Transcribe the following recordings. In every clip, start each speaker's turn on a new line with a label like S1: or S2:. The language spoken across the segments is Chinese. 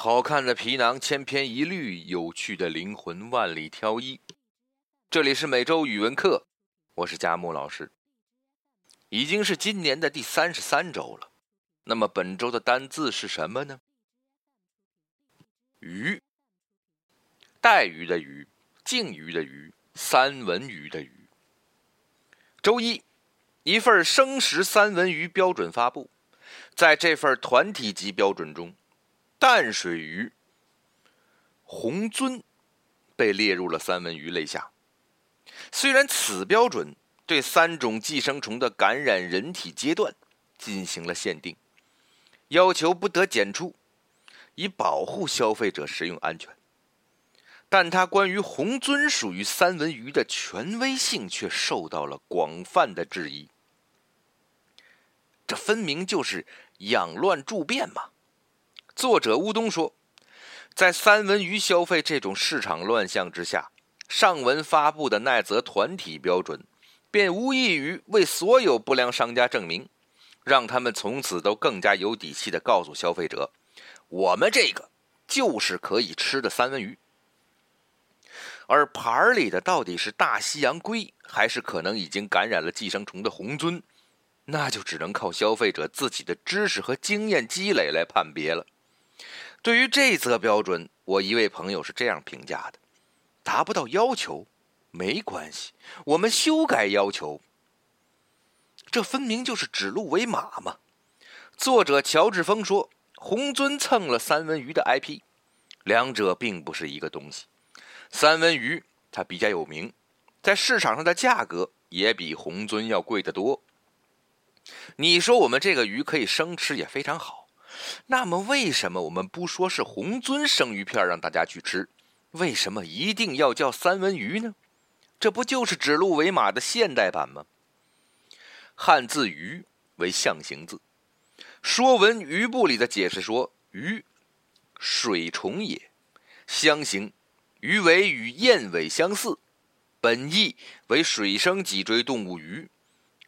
S1: 好看的皮囊千篇一律，有趣的灵魂万里挑一。这里是每周语文课，我是佳木老师。已经是今年的第三十三周了，那么本周的单字是什么呢？鱼，带鱼的鱼，鲸鱼的鱼，三文鱼的鱼。周一，一份生食三文鱼标准发布，在这份团体级标准中。淡水鱼红鳟被列入了三文鱼类下。虽然此标准对三种寄生虫的感染人体阶段进行了限定，要求不得检出，以保护消费者食用安全，但它关于红鳟属于三文鱼的权威性却受到了广泛的质疑。这分明就是养乱助变嘛！作者乌东说，在三文鱼消费这种市场乱象之下，上文发布的那则团体标准，便无异于为所有不良商家证明，让他们从此都更加有底气的告诉消费者，我们这个就是可以吃的三文鱼。而盘里的到底是大西洋龟，还是可能已经感染了寄生虫的红鳟，那就只能靠消费者自己的知识和经验积累来判别了。对于这则标准，我一位朋友是这样评价的：达不到要求没关系，我们修改要求。这分明就是指鹿为马嘛！作者乔治峰说：“红尊蹭了三文鱼的 IP，两者并不是一个东西。三文鱼它比较有名，在市场上的价格也比红尊要贵得多。你说我们这个鱼可以生吃，也非常好。”那么，为什么我们不说是红鳟生鱼片让大家去吃？为什么一定要叫三文鱼呢？这不就是指鹿为马的现代版吗？汉字“鱼”为象形字，《说文鱼部》里的解释说：“鱼，水虫也，象形，鱼尾与燕尾相似，本意为水生脊椎动物鱼。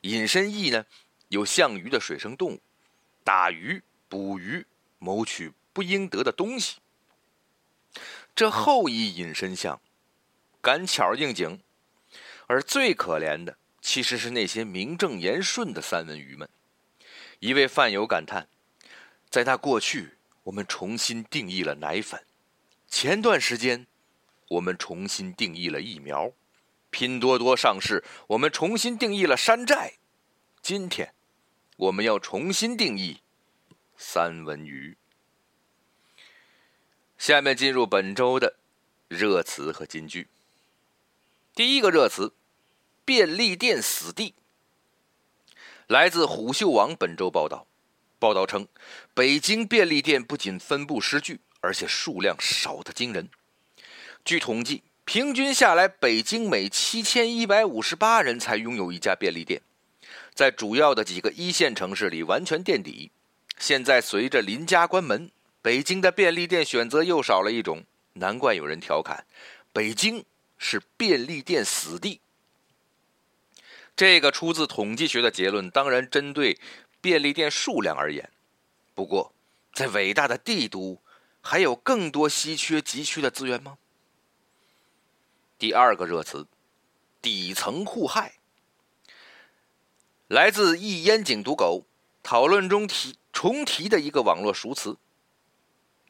S1: 引申义呢，有像鱼的水生动物，打鱼。”捕鱼谋取不应得的东西，这后一引申项，赶巧应景。而最可怜的，其实是那些名正言顺的三文鱼们。一位饭友感叹：“在那过去，我们重新定义了奶粉；前段时间，我们重新定义了疫苗；拼多多上市，我们重新定义了山寨；今天，我们要重新定义。”三文鱼。下面进入本周的热词和金句。第一个热词：便利店死地。来自虎嗅网本周报道，报道称，北京便利店不仅分布失据，而且数量少得惊人。据统计，平均下来，北京每七千一百五十八人才拥有一家便利店，在主要的几个一线城市里完全垫底。现在随着邻家关门，北京的便利店选择又少了一种，难怪有人调侃：“北京是便利店死地。”这个出自统计学的结论，当然针对便利店数量而言。不过，在伟大的帝都，还有更多稀缺急需的资源吗？第二个热词：底层互害。来自一烟井读狗讨论中提。重提的一个网络熟词，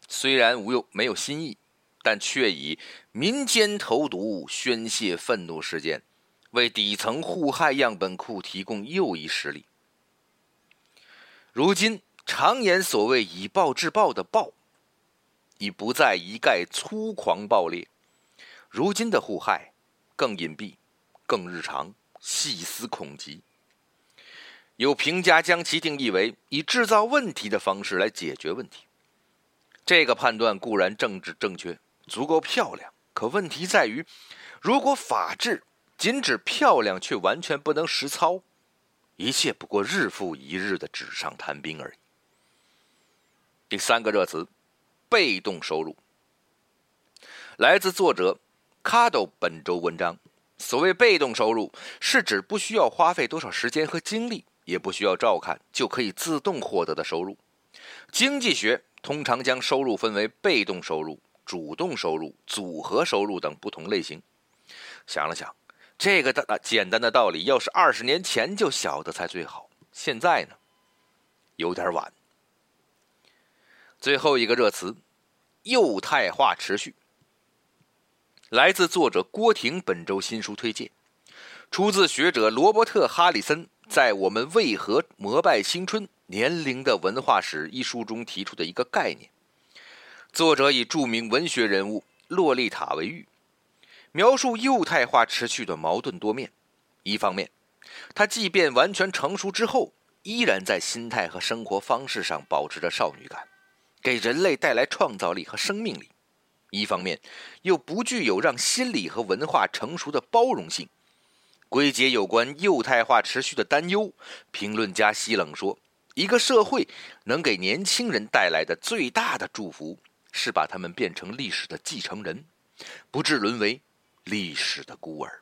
S1: 虽然无有没有新意，但却以民间投毒宣泄愤怒事件，为底层互害样本库提供又一实例。如今常言所谓以暴制暴的暴，已不再一概粗狂暴烈，如今的互害更隐蔽、更日常、细思恐极。有评价将其定义为以制造问题的方式来解决问题。这个判断固然政治正确，足够漂亮，可问题在于，如果法治仅指漂亮却完全不能实操，一切不过日复一日的纸上谈兵而已。第三个热词，被动收入，来自作者 Cado 本周文章。所谓被动收入，是指不需要花费多少时间和精力。也不需要照看就可以自动获得的收入。经济学通常将收入分为被动收入、主动收入、组合收入等不同类型。想了想，这个的简单的道理，要是二十年前就晓得才最好。现在呢，有点晚。最后一个热词，幼态化持续，来自作者郭婷本周新书推荐，出自学者罗伯特·哈里森在《我们为何膜拜青春：年龄的文化史》一书中提出的一个概念。作者以著名文学人物洛丽塔为喻，描述幼态化持续的矛盾多面。一方面，她即便完全成熟之后，依然在心态和生活方式上保持着少女感。给人类带来创造力和生命力，一方面又不具有让心理和文化成熟的包容性。归结有关幼态化持续的担忧，评论家西冷说：“一个社会能给年轻人带来的最大的祝福，是把他们变成历史的继承人，不致沦为历史的孤儿。”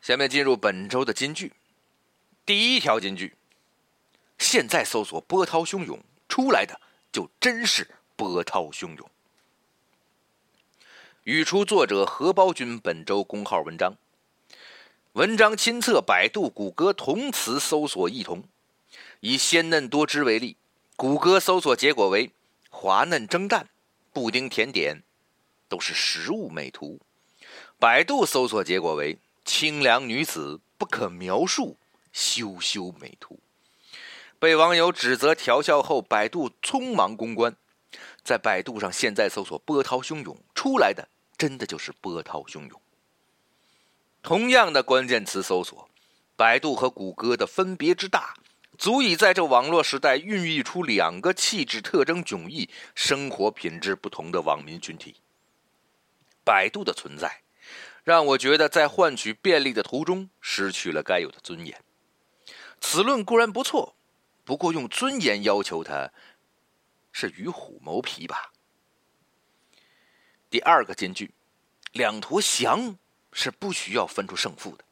S1: 下面进入本周的金句，第一条金句：现在搜索波涛汹涌。出来的就真是波涛汹涌。语出作者何包君本周公号文章，文章亲测百度、谷歌同词搜索异同。以鲜嫩多汁为例，谷歌搜索结果为滑嫩蒸蛋、布丁甜点，都是食物美图；百度搜索结果为清凉女子、不可描述羞羞美图。被网友指责调笑后，百度匆忙公关。在百度上现在搜索“波涛汹涌”，出来的真的就是波涛汹涌。同样的关键词搜索，百度和谷歌的分别之大，足以在这网络时代孕育出两个气质特征迥异、生活品质不同的网民群体。百度的存在，让我觉得在换取便利的途中失去了该有的尊严。此论固然不错。不过，用尊严要求他，是与虎谋皮吧？第二个金句，两坨翔是不需要分出胜负的。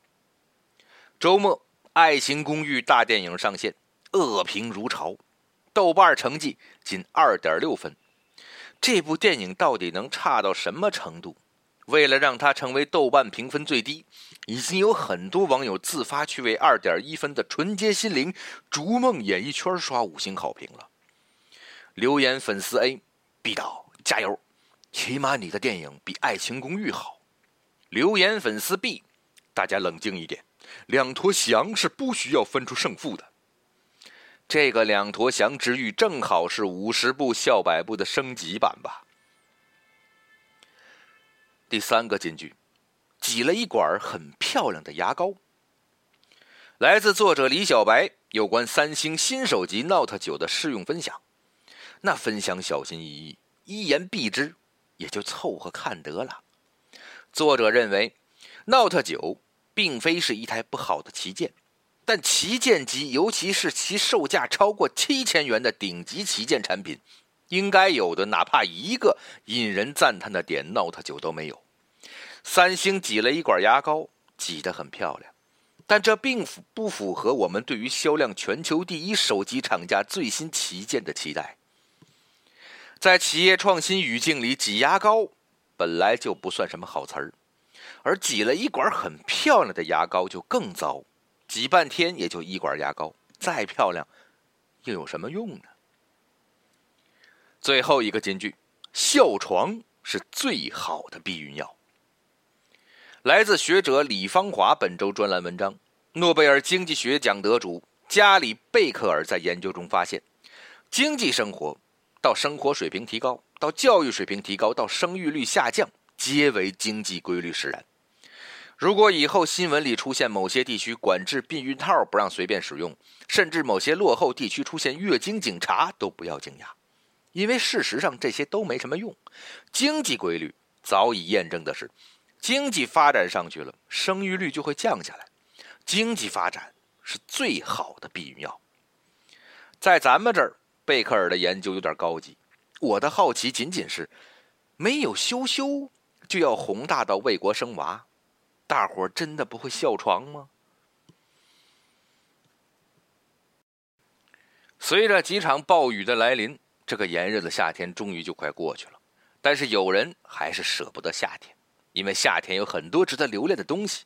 S1: 周末，《爱情公寓》大电影上线，恶评如潮，豆瓣成绩仅二点六分。这部电影到底能差到什么程度？为了让它成为豆瓣评分最低，已经有很多网友自发去为二点一分的纯洁心灵逐梦演艺圈刷五星好评了。留言粉丝 A：B 导加油，起码你的电影比《爱情公寓》好。留言粉丝 B：大家冷静一点，两坨翔是不需要分出胜负的。这个两坨翔之欲正好是五十部笑百部的升级版吧。第三个金句，挤了一管很漂亮的牙膏。来自作者李小白有关三星新手机 Note 九的试用分享。那分享小心翼翼，一言蔽之，也就凑合看得了。作者认为，Note 九并非是一台不好的旗舰，但旗舰机，尤其是其售价超过七千元的顶级旗舰产品。应该有的，哪怕一个引人赞叹的点，Note 九都没有。三星挤了一管牙膏，挤得很漂亮，但这并不符合我们对于销量全球第一手机厂家最新旗舰的期待。在企业创新语境里，挤牙膏本来就不算什么好词儿，而挤了一管很漂亮的牙膏就更糟，挤半天也就一管牙膏，再漂亮又有什么用呢？最后一个金句：笑床是最好的避孕药。来自学者李芳华本周专栏文章：诺贝尔经济学奖得主加里贝克尔在研究中发现，经济生活到生活水平提高，到教育水平提高，到生育率下降，皆为经济规律使然。如果以后新闻里出现某些地区管制避孕套不让随便使用，甚至某些落后地区出现月经警察，都不要惊讶。因为事实上这些都没什么用，经济规律早已验证的是，经济发展上去了，生育率就会降下来。经济发展是最好的避孕药。在咱们这儿，贝克尔的研究有点高级。我的好奇仅仅是，没有羞羞就要宏大到为国生娃，大伙真的不会笑床吗？随着几场暴雨的来临，这个炎热的夏天终于就快过去了。但是有人还是舍不得夏天，因为夏天有很多值得留恋的东西。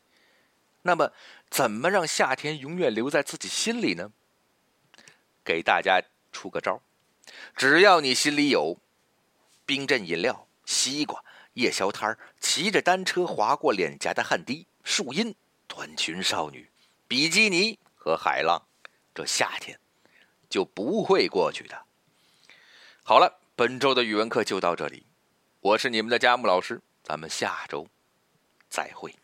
S1: 那么，怎么让夏天永远留在自己心里呢？给大家出个招只要你心里有冰镇饮料、西瓜、夜宵摊骑着单车划过脸颊的汗滴、树荫、短裙少女、比基尼和海浪，这夏天就不会过去的。好了，本周的语文课就到这里，我是你们的佳木老师，咱们下周再会。